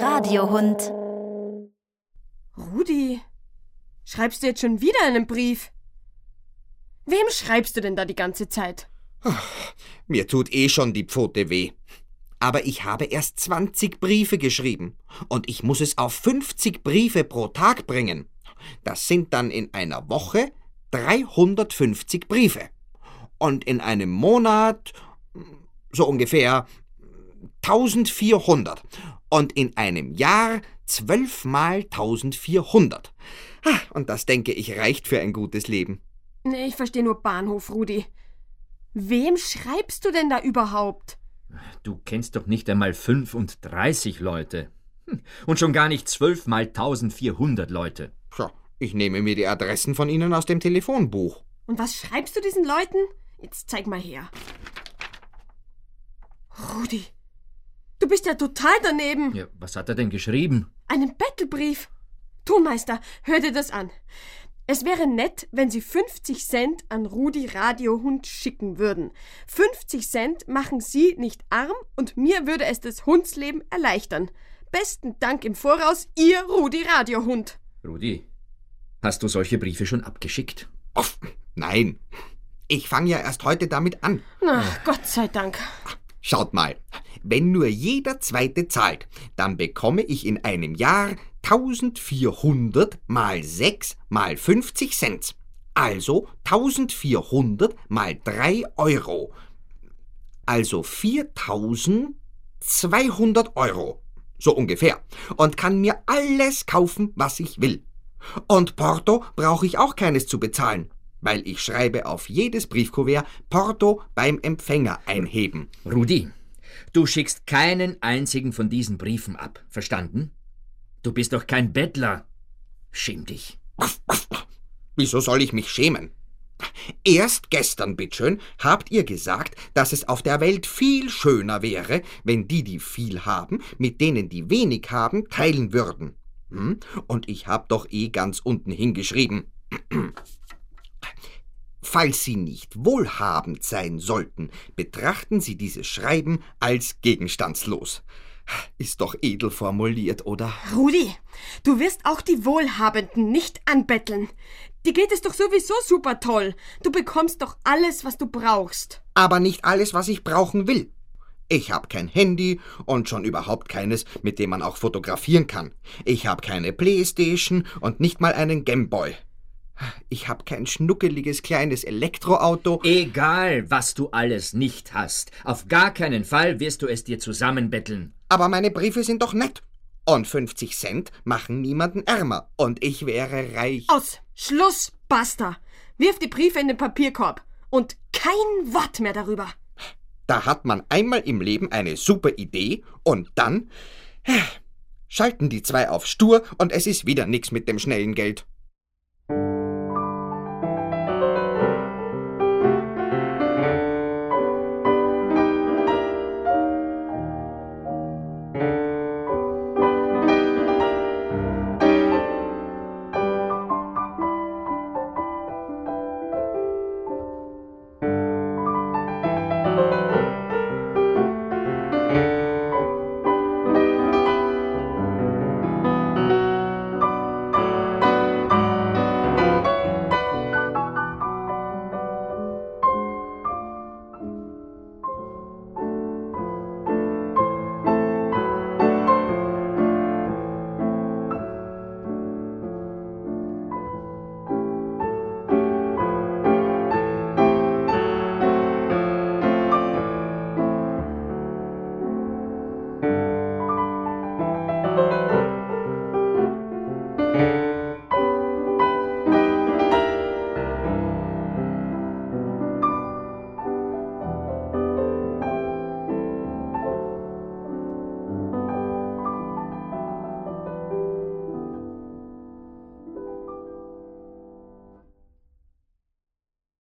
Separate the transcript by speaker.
Speaker 1: Radiohund.
Speaker 2: Rudi, schreibst du jetzt schon wieder einen Brief? Wem schreibst du denn da die ganze Zeit?
Speaker 3: Mir tut eh schon die Pfote weh. Aber ich habe erst 20 Briefe geschrieben und ich muss es auf 50 Briefe pro Tag bringen. Das sind dann in einer Woche 350 Briefe. Und in einem Monat so ungefähr 1400. Und in einem Jahr 12 mal 1400. Ah, Und das denke ich reicht für ein gutes Leben.
Speaker 2: Nee, ich verstehe nur Bahnhof, Rudi. Wem schreibst du denn da überhaupt?
Speaker 4: Du kennst doch nicht einmal 35 Leute. Hm, Und schon gar nicht 12 mal 1400 Leute.
Speaker 3: Tja, ich nehme mir die Adressen von Ihnen aus dem Telefonbuch.
Speaker 2: Und was schreibst du diesen Leuten? Jetzt zeig mal her. Rudi, du bist ja total daneben.
Speaker 4: Ja, was hat er denn geschrieben?
Speaker 2: Einen Bettelbrief. Tonmeister, hör dir das an. Es wäre nett, wenn Sie 50 Cent an Rudi Radiohund schicken würden. 50 Cent machen Sie nicht arm und mir würde es das Hundsleben erleichtern. Besten Dank im Voraus, Ihr Rudi Radiohund.
Speaker 4: Rudi, hast du solche Briefe schon abgeschickt?
Speaker 3: Off, nein. Ich fange ja erst heute damit an.
Speaker 2: Na, Gott sei Dank.
Speaker 3: Schaut mal, wenn nur jeder Zweite zahlt, dann bekomme ich in einem Jahr 1400 mal 6 mal 50 Cent. Also 1400 mal 3 Euro. Also 4200 Euro. So ungefähr. Und kann mir alles kaufen, was ich will. Und Porto brauche ich auch keines zu bezahlen, weil ich schreibe auf jedes Briefkuvert Porto beim Empfänger einheben.
Speaker 4: Rudi, du schickst keinen einzigen von diesen Briefen ab. Verstanden? Du bist doch kein Bettler. Schäm dich.
Speaker 3: Wieso soll ich mich schämen? Erst gestern, bitteschön, habt ihr gesagt, dass es auf der Welt viel schöner wäre, wenn die, die viel haben, mit denen, die wenig haben, teilen würden. Hm? Und ich hab doch eh ganz unten hingeschrieben. Falls Sie nicht wohlhabend sein sollten, betrachten Sie dieses Schreiben als gegenstandslos. Ist doch edel formuliert, oder?
Speaker 2: Rudi, du wirst auch die Wohlhabenden nicht anbetteln. Dir geht es doch sowieso super toll. Du bekommst doch alles, was du brauchst.
Speaker 3: aber nicht alles, was ich brauchen will. Ich habe kein Handy und schon überhaupt keines, mit dem man auch fotografieren kann. Ich habe keine Playstation und nicht mal einen Gameboy. Ich habe kein schnuckeliges kleines Elektroauto.
Speaker 4: Egal, was du alles nicht hast. Auf gar keinen Fall wirst du es dir zusammenbetteln.
Speaker 3: Aber meine Briefe sind doch nett. Und 50 Cent machen niemanden ärmer. Und ich wäre reich.
Speaker 2: Aus! Schluss, basta! Wirf die Briefe in den Papierkorb. Und kein Wort mehr darüber.
Speaker 3: Da hat man einmal im Leben eine super Idee und dann äh, schalten die zwei auf stur und es ist wieder nix mit dem schnellen Geld.